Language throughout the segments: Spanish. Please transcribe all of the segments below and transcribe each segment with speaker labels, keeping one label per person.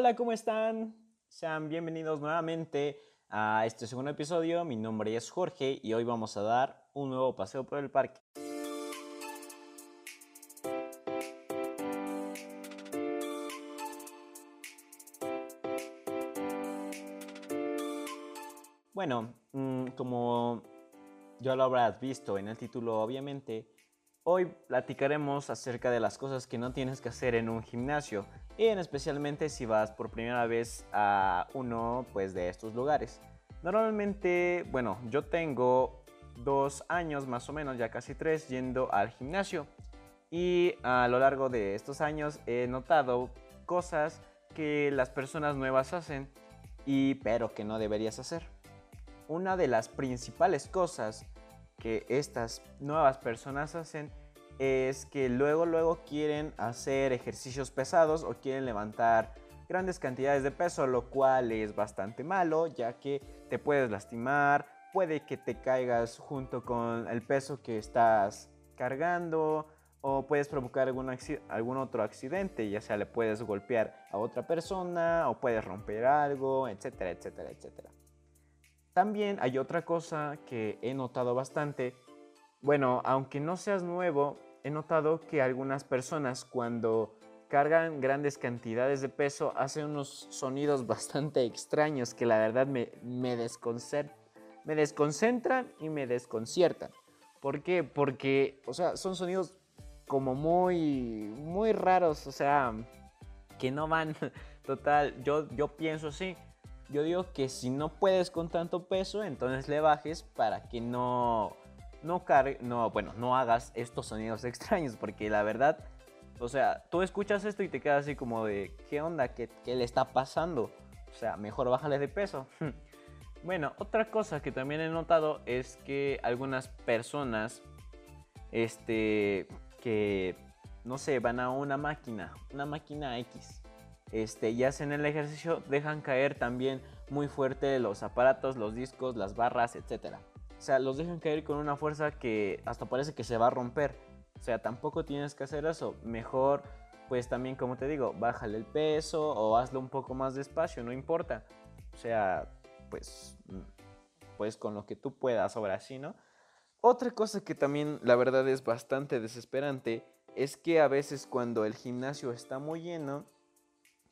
Speaker 1: Hola, ¿cómo están? Sean bienvenidos nuevamente a este segundo episodio. Mi nombre es Jorge y hoy vamos a dar un nuevo paseo por el parque. Bueno, mm, como ya lo habrás visto en el título, obviamente, hoy platicaremos acerca de las cosas que no tienes que hacer en un gimnasio, y en especialmente si vas por primera vez a uno pues, de estos lugares. Normalmente, bueno, yo tengo dos años más o menos, ya casi tres, yendo al gimnasio. Y a lo largo de estos años he notado cosas que las personas nuevas hacen y pero que no deberías hacer una de las principales cosas que estas nuevas personas hacen es que luego luego quieren hacer ejercicios pesados o quieren levantar grandes cantidades de peso, lo cual es bastante malo ya que te puedes lastimar, puede que te caigas junto con el peso que estás cargando o puedes provocar algún, algún otro accidente, ya sea le puedes golpear a otra persona o puedes romper algo, etcétera, etcétera, etcétera. También hay otra cosa que he notado bastante. Bueno, aunque no seas nuevo, he notado que algunas personas cuando cargan grandes cantidades de peso hacen unos sonidos bastante extraños que la verdad me, me, me desconcentran y me desconciertan. ¿Por qué? Porque, o sea, son sonidos como muy, muy raros, o sea, que no van total. Yo, yo pienso así yo digo que si no puedes con tanto peso, entonces le bajes para que no, no cargue, no, bueno, no hagas estos sonidos extraños, porque la verdad, o sea, tú escuchas esto y te quedas así como de, ¿qué onda? ¿Qué, qué le está pasando? O sea, mejor bájale de peso. bueno, otra cosa que también he notado es que algunas personas, este, que, no sé, van a una máquina, una máquina X este, y hacen el ejercicio, dejan caer también muy fuerte los aparatos, los discos, las barras, etc. O sea, los dejan caer con una fuerza que hasta parece que se va a romper. O sea, tampoco tienes que hacer eso. Mejor, pues también como te digo, bájale el peso o hazlo un poco más despacio, no importa. O sea, pues, pues con lo que tú puedas, ahora sí, ¿no? Otra cosa que también la verdad es bastante desesperante es que a veces cuando el gimnasio está muy lleno,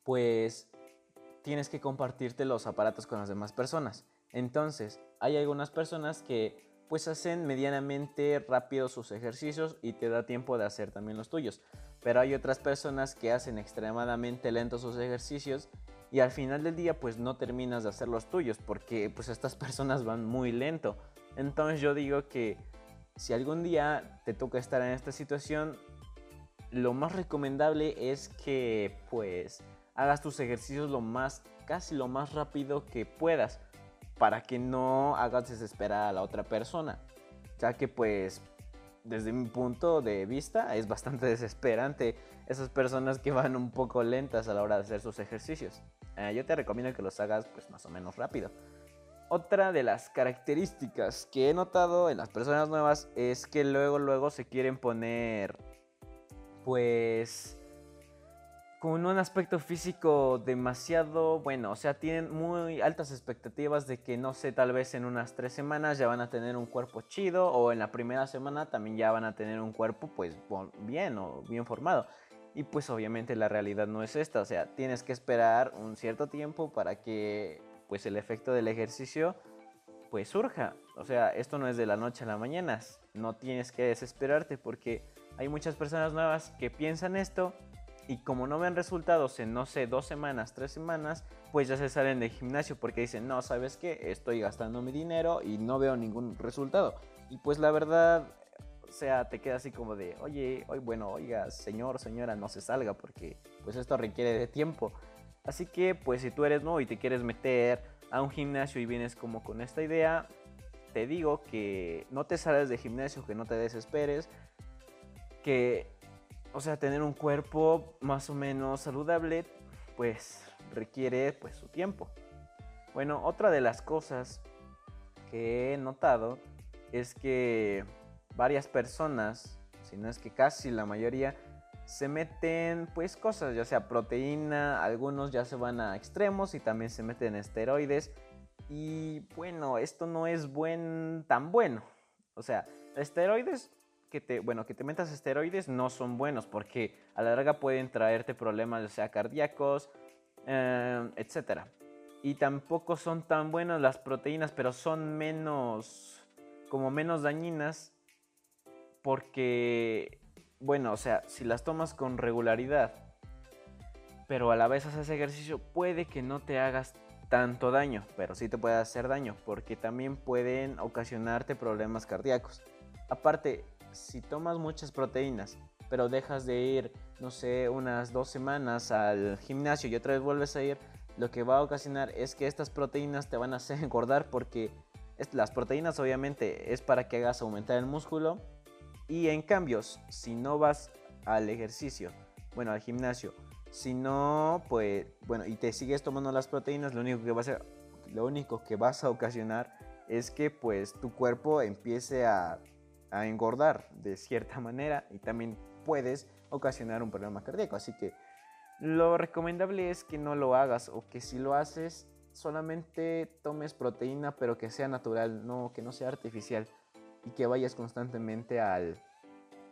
Speaker 1: pues tienes que compartirte los aparatos con las demás personas. Entonces, hay algunas personas que pues hacen medianamente rápido sus ejercicios y te da tiempo de hacer también los tuyos. Pero hay otras personas que hacen extremadamente lentos sus ejercicios y al final del día pues no terminas de hacer los tuyos porque pues estas personas van muy lento. Entonces yo digo que si algún día te toca estar en esta situación, lo más recomendable es que pues hagas tus ejercicios lo más, casi lo más rápido que puedas para que no hagas desesperar a la otra persona. Ya que pues desde mi punto de vista es bastante desesperante esas personas que van un poco lentas a la hora de hacer sus ejercicios. Eh, yo te recomiendo que los hagas pues más o menos rápido. Otra de las características que he notado en las personas nuevas es que luego luego se quieren poner pues con un aspecto físico demasiado bueno, o sea, tienen muy altas expectativas de que, no sé, tal vez en unas tres semanas ya van a tener un cuerpo chido o en la primera semana también ya van a tener un cuerpo pues bien o bien formado. Y pues obviamente la realidad no es esta, o sea, tienes que esperar un cierto tiempo para que pues el efecto del ejercicio pues surja. O sea, esto no es de la noche a la mañana, no tienes que desesperarte porque hay muchas personas nuevas que piensan esto y como no ven resultados en, no sé, dos semanas, tres semanas, pues ya se salen del gimnasio porque dicen, no, ¿sabes qué? Estoy gastando mi dinero y no veo ningún resultado. Y pues la verdad, o sea, te queda así como de, oye, hoy, bueno, oiga, señor, señora, no se salga porque pues esto requiere de tiempo. Así que pues si tú eres nuevo y te quieres meter a un gimnasio y vienes como con esta idea, te digo que no te sales de gimnasio, que no te desesperes, que o sea, tener un cuerpo más o menos saludable, pues requiere pues su tiempo. Bueno, otra de las cosas que he notado es que varias personas, si no es que casi la mayoría, se meten pues cosas, ya sea proteína, algunos ya se van a extremos y también se meten esteroides. Y bueno, esto no es buen, tan bueno. O sea, esteroides que te, bueno, que te metas esteroides no son buenos porque a la larga pueden traerte problemas, ya sea cardíacos, eh, etc. Y tampoco son tan buenas las proteínas, pero son menos, como menos dañinas porque bueno, o sea, si las tomas con regularidad, pero a la vez haces ejercicio, puede que no te hagas tanto daño, pero sí te puede hacer daño, porque también pueden ocasionarte problemas cardíacos. Aparte, si tomas muchas proteínas, pero dejas de ir, no sé, unas dos semanas al gimnasio y otra vez vuelves a ir, lo que va a ocasionar es que estas proteínas te van a hacer engordar porque las proteínas obviamente es para que hagas aumentar el músculo y en cambio, si no vas al ejercicio, bueno, al gimnasio, si no, pues, bueno, y te sigues tomando las proteínas, lo único que va a lo único que vas a ocasionar es que pues tu cuerpo empiece a, a engordar de cierta manera y también puedes ocasionar un problema cardíaco. Así que lo recomendable es que no lo hagas o que si lo haces solamente tomes proteína pero que sea natural, no que no sea artificial y que vayas constantemente al,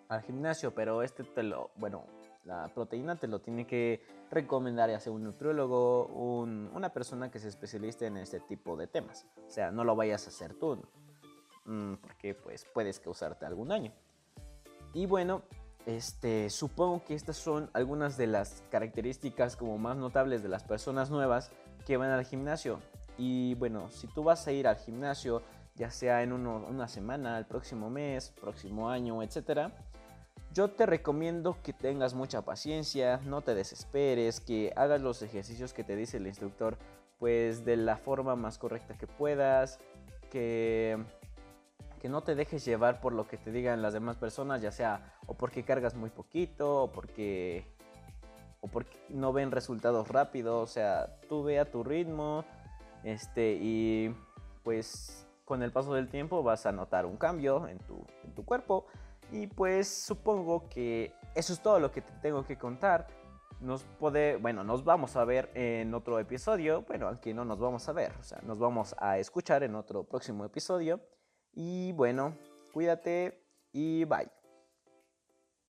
Speaker 1: al gimnasio, pero este te lo, bueno, la proteína te lo tiene que recomendar ya sea un nutriólogo, un, una persona que se especialice en este tipo de temas. O sea, no lo vayas a hacer tú, porque pues puedes causarte algún daño. Y bueno, este, supongo que estas son algunas de las características como más notables de las personas nuevas que van al gimnasio. Y bueno, si tú vas a ir al gimnasio ya sea en una semana, el próximo mes, próximo año, etc. Yo te recomiendo que tengas mucha paciencia, no te desesperes, que hagas los ejercicios que te dice el instructor pues de la forma más correcta que puedas, que, que no te dejes llevar por lo que te digan las demás personas, ya sea o porque cargas muy poquito o porque, o porque no ven resultados rápidos, o sea, tú ve a tu ritmo este, y pues con el paso del tiempo vas a notar un cambio en tu, en tu cuerpo. Y pues supongo que eso es todo lo que te tengo que contar. Nos puede, bueno, nos vamos a ver en otro episodio. Bueno, aquí no nos vamos a ver, o sea, nos vamos a escuchar en otro próximo episodio. Y bueno, cuídate y bye.